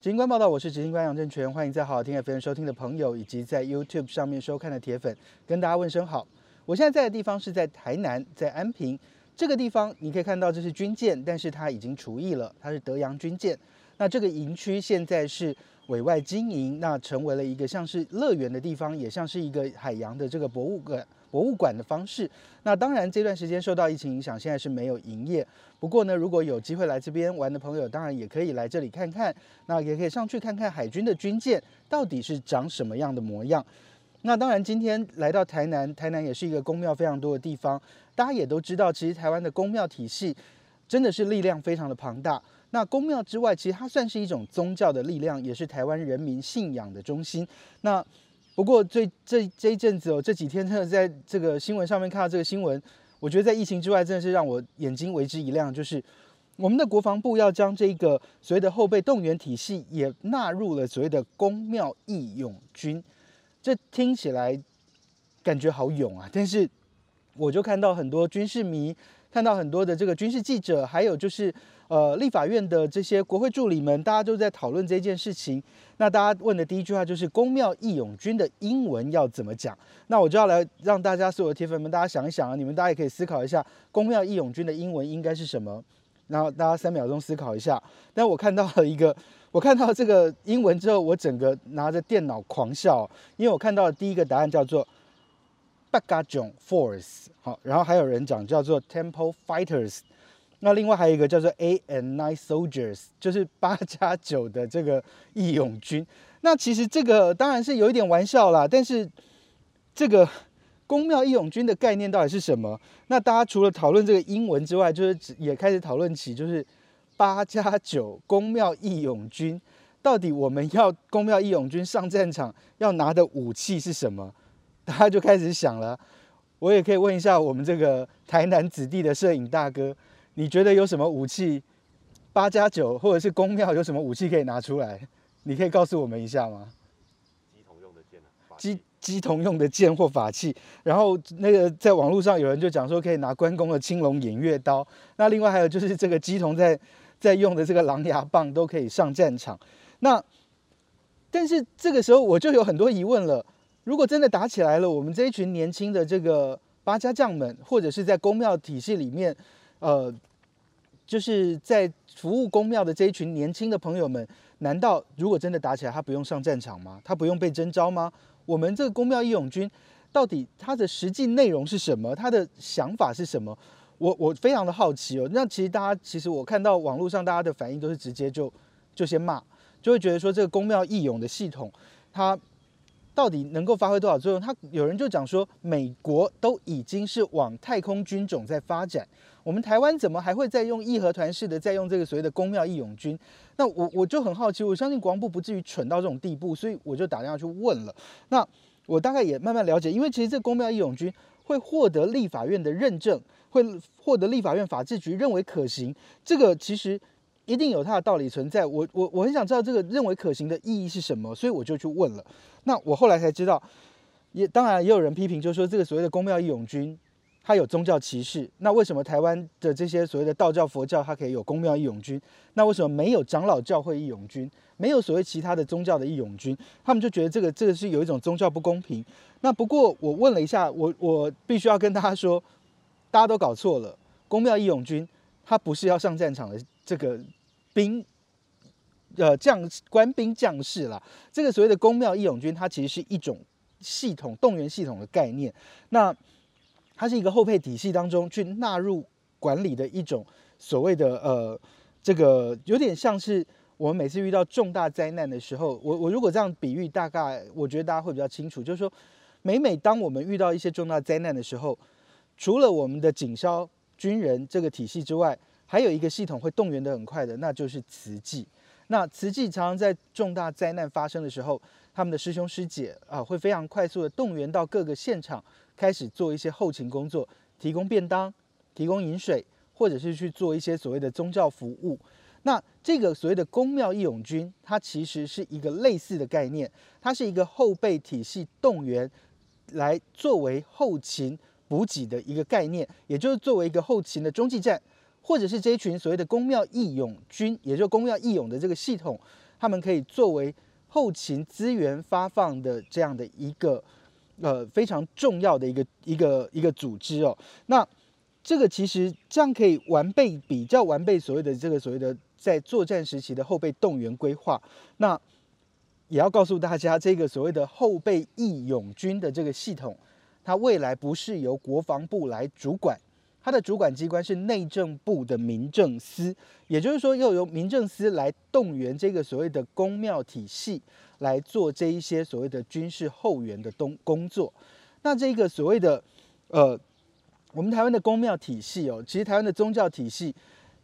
行官报道，我是执行官杨正全，欢迎在好好听 FM 收听的朋友，以及在 YouTube 上面收看的铁粉，跟大家问声好。我现在在的地方是在台南，在安平这个地方，你可以看到这是军舰，但是它已经除役了，它是德阳军舰。那这个营区现在是委外经营，那成为了一个像是乐园的地方，也像是一个海洋的这个博物馆。博物馆的方式，那当然这段时间受到疫情影响，现在是没有营业。不过呢，如果有机会来这边玩的朋友，当然也可以来这里看看。那也可以上去看看海军的军舰到底是长什么样的模样。那当然，今天来到台南，台南也是一个宫庙非常多的地方。大家也都知道，其实台湾的宫庙体系真的是力量非常的庞大。那宫庙之外，其实它算是一种宗教的力量，也是台湾人民信仰的中心。那不过，这这这一阵子哦，这几天真的在这个新闻上面看到这个新闻，我觉得在疫情之外，真的是让我眼睛为之一亮。就是我们的国防部要将这个所谓的后备动员体系也纳入了所谓的公庙义勇军，这听起来感觉好勇啊！但是我就看到很多军事迷，看到很多的这个军事记者，还有就是。呃，立法院的这些国会助理们，大家都在讨论这件事情。那大家问的第一句话就是“公庙义勇军”的英文要怎么讲？那我就要来让大家所有的铁粉们，大家想一想啊，你们大家也可以思考一下，“公庙义勇军”的英文应该是什么？然后大家三秒钟思考一下。但我看到了一个，我看到这个英文之后，我整个拿着电脑狂笑，因为我看到的第一个答案叫做 “Bagajon Force”，好，然后还有人讲叫做 “Temple Fighters”。那另外还有一个叫做 A and Nine Soldiers，就是八加九的这个义勇军。那其实这个当然是有一点玩笑啦，但是这个宫庙义勇军的概念到底是什么？那大家除了讨论这个英文之外，就是也开始讨论起就是八加九宫庙义勇军到底我们要宫庙义勇军上战场要拿的武器是什么？大家就开始想了。我也可以问一下我们这个台南子弟的摄影大哥。你觉得有什么武器？八加九或者是公庙有什么武器可以拿出来？你可以告诉我们一下吗？鸡同用的剑鸡鸡同用的剑或法器。然后那个在网络上有人就讲说可以拿关公的青龙偃月刀。那另外还有就是这个鸡同在在用的这个狼牙棒都可以上战场。那但是这个时候我就有很多疑问了。如果真的打起来了，我们这一群年轻的这个八家将们，或者是在公庙体系里面，呃。就是在服务公庙的这一群年轻的朋友们，难道如果真的打起来，他不用上战场吗？他不用被征召吗？我们这个公庙义勇军到底它的实际内容是什么？他的想法是什么？我我非常的好奇哦。那其实大家其实我看到网络上大家的反应都是直接就就先骂，就会觉得说这个公庙义勇的系统，它到底能够发挥多少作用？他有人就讲说，美国都已经是往太空军种在发展。我们台湾怎么还会再用义和团式的再用这个所谓的公庙义勇军？那我我就很好奇，我相信国防部不至于蠢到这种地步，所以我就打电话去问了。那我大概也慢慢了解，因为其实这公庙义勇军会获得立法院的认证，会获得立法院法制局认为可行，这个其实一定有它的道理存在。我我我很想知道这个认为可行的意义是什么，所以我就去问了。那我后来才知道，也当然也有人批评，就是说这个所谓的公庙义勇军。它有宗教歧视，那为什么台湾的这些所谓的道教、佛教，它可以有公庙义勇军？那为什么没有长老教会义勇军？没有所谓其他的宗教的义勇军？他们就觉得这个这个是有一种宗教不公平。那不过我问了一下，我我必须要跟大家说，大家都搞错了。公庙义勇军它不是要上战场的这个兵，呃将官兵将士啦。这个所谓的公庙义勇军，它其实是一种系统动员系统的概念。那它是一个后配体系当中去纳入管理的一种所谓的呃，这个有点像是我们每次遇到重大灾难的时候，我我如果这样比喻，大概我觉得大家会比较清楚，就是说，每每当我们遇到一些重大灾难的时候，除了我们的警消军人这个体系之外，还有一个系统会动员的很快的，那就是慈济。那慈济常常在重大灾难发生的时候，他们的师兄师姐啊，会非常快速的动员到各个现场。开始做一些后勤工作，提供便当、提供饮水，或者是去做一些所谓的宗教服务。那这个所谓的公庙义勇军，它其实是一个类似的概念，它是一个后备体系动员来作为后勤补给的一个概念，也就是作为一个后勤的中继站，或者是这一群所谓的公庙义勇军，也就是公庙义勇的这个系统，他们可以作为后勤资源发放的这样的一个呃非常重要的一个一个一个组织哦。那这个其实这样可以完备比较完备所谓的这个所谓的在作战时期的后备动员规划。那也要告诉大家，这个所谓的后备义勇军的这个系统，它未来不是由国防部来主管，它的主管机关是内政部的民政司，也就是说，要由民政司来动员这个所谓的公庙体系来做这一些所谓的军事后援的东工作。那这个所谓的呃，我们台湾的公庙体系哦，其实台湾的宗教体系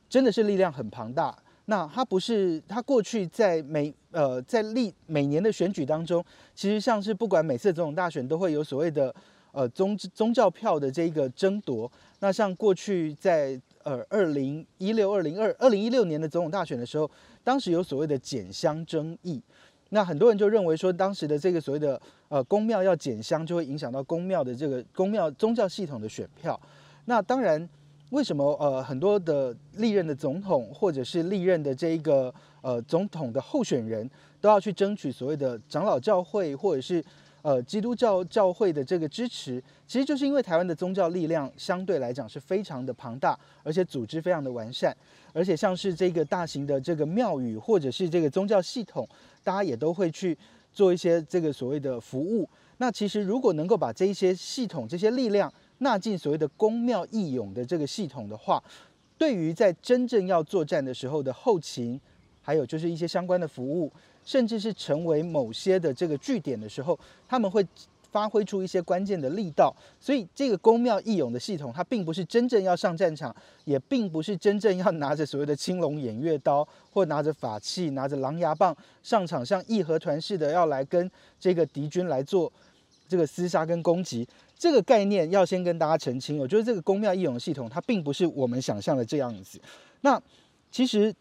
真的是力量很庞大。那它不是，它过去在每呃在历每年的选举当中，其实像是不管每次总统大选都会有所谓的呃宗宗教票的这个争夺。那像过去在呃二零一六、二零二二零一六年的总统大选的时候，当时有所谓的减香争议，那很多人就认为说，当时的这个所谓的呃公庙要减香，就会影响到公庙的这个公庙宗教系统的选票。那当然。为什么呃很多的历任的总统或者是历任的这一个呃总统的候选人都要去争取所谓的长老教会或者是呃基督教教会的这个支持？其实就是因为台湾的宗教力量相对来讲是非常的庞大，而且组织非常的完善，而且像是这个大型的这个庙宇或者是这个宗教系统，大家也都会去做一些这个所谓的服务。那其实如果能够把这一些系统、这些力量，纳进所谓的公庙义勇的这个系统的话，对于在真正要作战的时候的后勤，还有就是一些相关的服务，甚至是成为某些的这个据点的时候，他们会发挥出一些关键的力道。所以这个公庙义勇的系统，它并不是真正要上战场，也并不是真正要拿着所谓的青龙偃月刀，或拿着法器、拿着狼牙棒上场，像义和团似的要来跟这个敌军来做这个厮杀跟攻击。这个概念要先跟大家澄清，我觉得这个公庙义勇系统它并不是我们想象的这样子。那其实，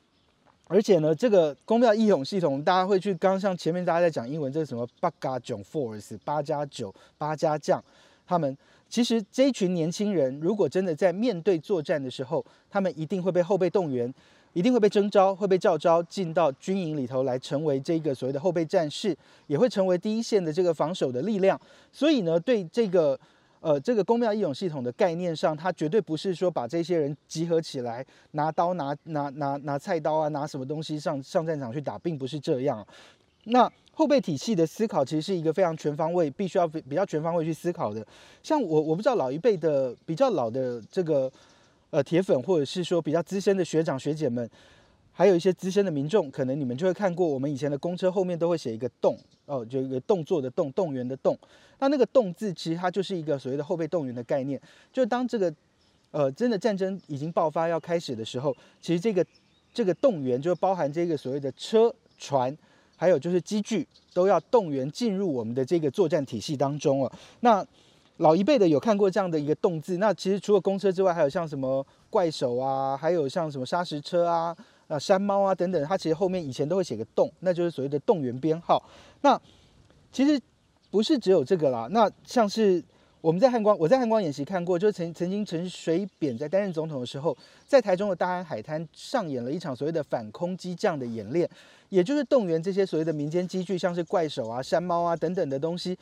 而且呢，这个公庙义勇系统，大家会去刚像前面大家在讲英文，这是什么八加九 force 八加九八加将，他们其实这一群年轻人，如果真的在面对作战的时候，他们一定会被后备动员。一定会被征召，会被召招进到军营里头来，成为这个所谓的后备战士，也会成为第一线的这个防守的力量。所以呢，对这个呃这个公庙义勇系统的概念上，它绝对不是说把这些人集合起来，拿刀拿拿拿拿菜刀啊，拿什么东西上上战场去打，并不是这样。那后备体系的思考其实是一个非常全方位，必须要比较全方位去思考的。像我我不知道老一辈的比较老的这个。呃，铁粉或者是说比较资深的学长学姐们，还有一些资深的民众，可能你们就会看过我们以前的公车后面都会写一个“动”哦，就一个动作的“动”，动员的“动”。那那个“动”字其实它就是一个所谓的后备动员的概念。就当这个呃真的战争已经爆发要开始的时候，其实这个这个动员就包含这个所谓的车、船，还有就是机具都要动员进入我们的这个作战体系当中了。那老一辈的有看过这样的一个动字，那其实除了公车之外，还有像什么怪手啊，还有像什么砂石车啊、啊山猫啊等等，它其实后面以前都会写个洞，那就是所谓的动员编号。那其实不是只有这个啦，那像是我们在汉光，我在汉光演习看过，就是曾曾经陈水扁在担任总统的时候，在台中的大安海滩上演了一场所谓的反空机降的演练，也就是动员这些所谓的民间机具，像是怪手啊、山猫啊等等的东西。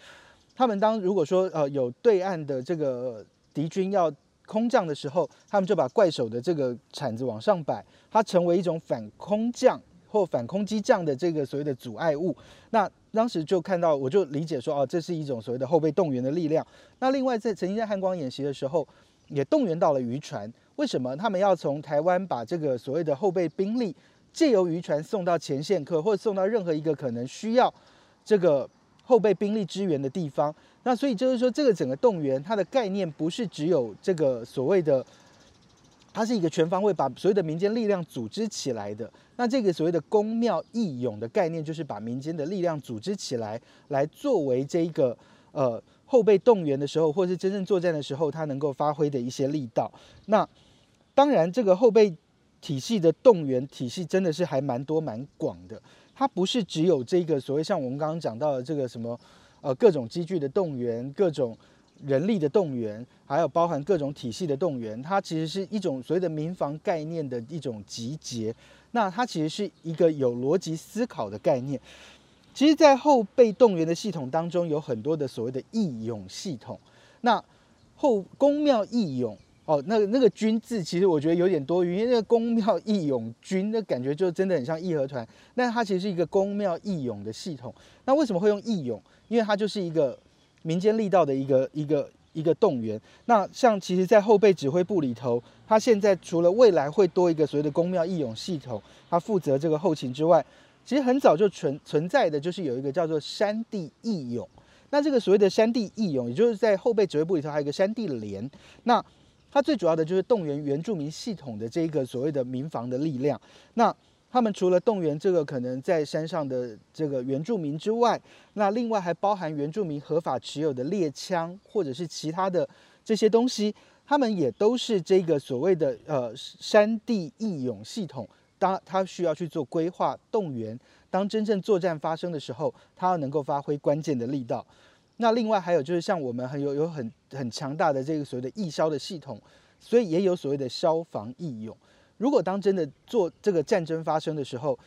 他们当如果说呃有对岸的这个敌军要空降的时候，他们就把怪手的这个铲子往上摆，它成为一种反空降或反空机降的这个所谓的阻碍物。那当时就看到，我就理解说，哦，这是一种所谓的后备动员的力量。那另外在曾经在汉光演习的时候，也动员到了渔船。为什么他们要从台湾把这个所谓的后备兵力借由渔船送到前线客，或者送到任何一个可能需要这个？后备兵力支援的地方，那所以就是说，这个整个动员它的概念不是只有这个所谓的，它是一个全方位把所有的民间力量组织起来的。那这个所谓的公庙义勇的概念，就是把民间的力量组织起来，来作为这一个呃后备动员的时候，或是真正作战的时候，它能够发挥的一些力道。那当然，这个后备体系的动员体系真的是还蛮多蛮广的。它不是只有这个所谓像我们刚刚讲到的这个什么，呃，各种机具的动员，各种人力的动员，还有包含各种体系的动员，它其实是一种所谓的民防概念的一种集结。那它其实是一个有逻辑思考的概念。其实，在后备动员的系统当中，有很多的所谓的义勇系统。那后宫庙义勇哦，那那个军字其实我觉得有点多余，因为那个公庙义勇军，那感觉就真的很像义和团。那它其实是一个公庙义勇的系统。那为什么会用义勇？因为它就是一个民间力道的一个一个一个动员。那像其实，在后备指挥部里头，它现在除了未来会多一个所谓的公庙义勇系统，它负责这个后勤之外。其实很早就存存在的，就是有一个叫做山地义勇。那这个所谓的山地义勇，也就是在后备指挥部里头还有一个山地连。那它最主要的就是动员原住民系统的这个所谓的民防的力量。那他们除了动员这个可能在山上的这个原住民之外，那另外还包含原住民合法持有的猎枪或者是其他的这些东西，他们也都是这个所谓的呃山地义勇系统。当他需要去做规划动员，当真正作战发生的时候，他要能够发挥关键的力道。那另外还有就是像我们很有有很很强大的这个所谓的义消的系统，所以也有所谓的消防义勇。如果当真的做这个战争发生的时候，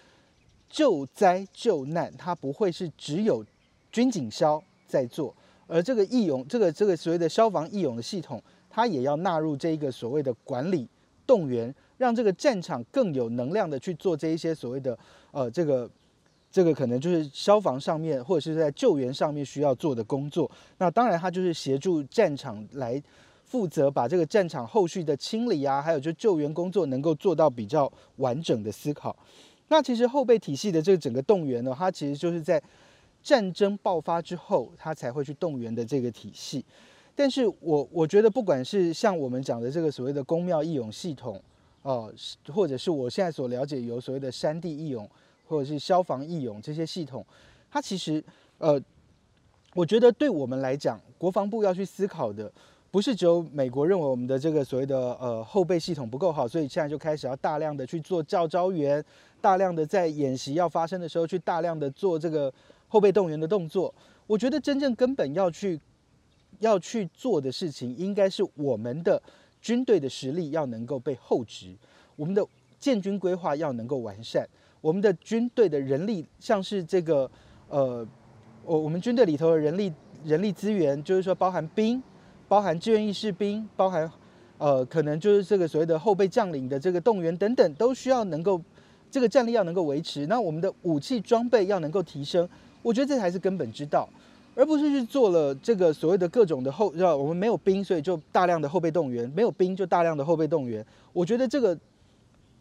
救灾救难，它不会是只有军警消在做，而这个义勇这个这个所谓的消防义勇的系统，它也要纳入这一个所谓的管理动员。让这个战场更有能量的去做这一些所谓的呃这个这个可能就是消防上面或者是在救援上面需要做的工作。那当然，它就是协助战场来负责把这个战场后续的清理啊，还有就救援工作能够做到比较完整的思考。那其实后备体系的这个整个动员呢，它其实就是在战争爆发之后，它才会去动员的这个体系。但是我我觉得，不管是像我们讲的这个所谓的公庙义勇系统。哦，或者是我现在所了解有所谓的山地义勇，或者是消防义勇这些系统，它其实呃，我觉得对我们来讲，国防部要去思考的，不是只有美国认为我们的这个所谓的呃后备系统不够好，所以现在就开始要大量的去做教招员，大量的在演习要发生的时候去大量的做这个后备动员的动作。我觉得真正根本要去要去做的事情，应该是我们的。军队的实力要能够被厚植，我们的建军规划要能够完善，我们的军队的人力，像是这个，呃，我我们军队里头的人力人力资源，就是说包含兵，包含志愿役士兵，包含呃，可能就是这个所谓的后备将领的这个动员等等，都需要能够这个战力要能够维持，那我们的武器装备要能够提升，我觉得这才是根本之道。而不是去做了这个所谓的各种的后，要我们没有兵，所以就大量的后备动员；没有兵就大量的后备动员。我觉得这个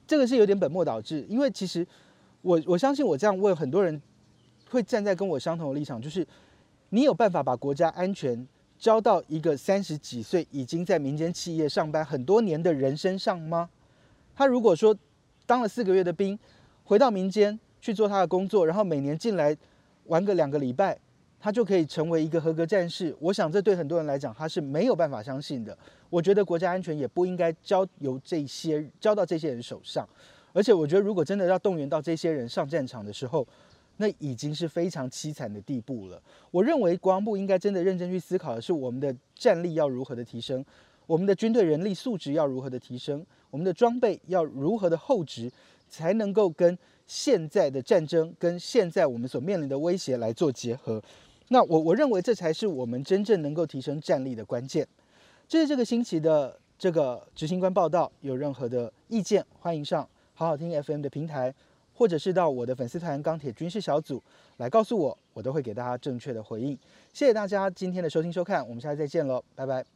这个是有点本末倒置，因为其实我我相信我这样问很多人会站在跟我相同的立场，就是你有办法把国家安全交到一个三十几岁已经在民间企业上班很多年的人身上吗？他如果说当了四个月的兵，回到民间去做他的工作，然后每年进来玩个两个礼拜。他就可以成为一个合格战士。我想这对很多人来讲，他是没有办法相信的。我觉得国家安全也不应该交由这些交到这些人手上。而且我觉得，如果真的要动员到这些人上战场的时候，那已经是非常凄惨的地步了。我认为国防部应该真的认真去思考的是，我们的战力要如何的提升，我们的军队人力素质要如何的提升，我们的装备要如何的厚植，才能够跟现在的战争跟现在我们所面临的威胁来做结合。那我我认为这才是我们真正能够提升战力的关键。这是这个星期的这个执行官报道，有任何的意见，欢迎上好好听 FM 的平台，或者是到我的粉丝团钢铁军事小组来告诉我，我都会给大家正确的回应。谢谢大家今天的收听收看，我们下次再见喽，拜拜。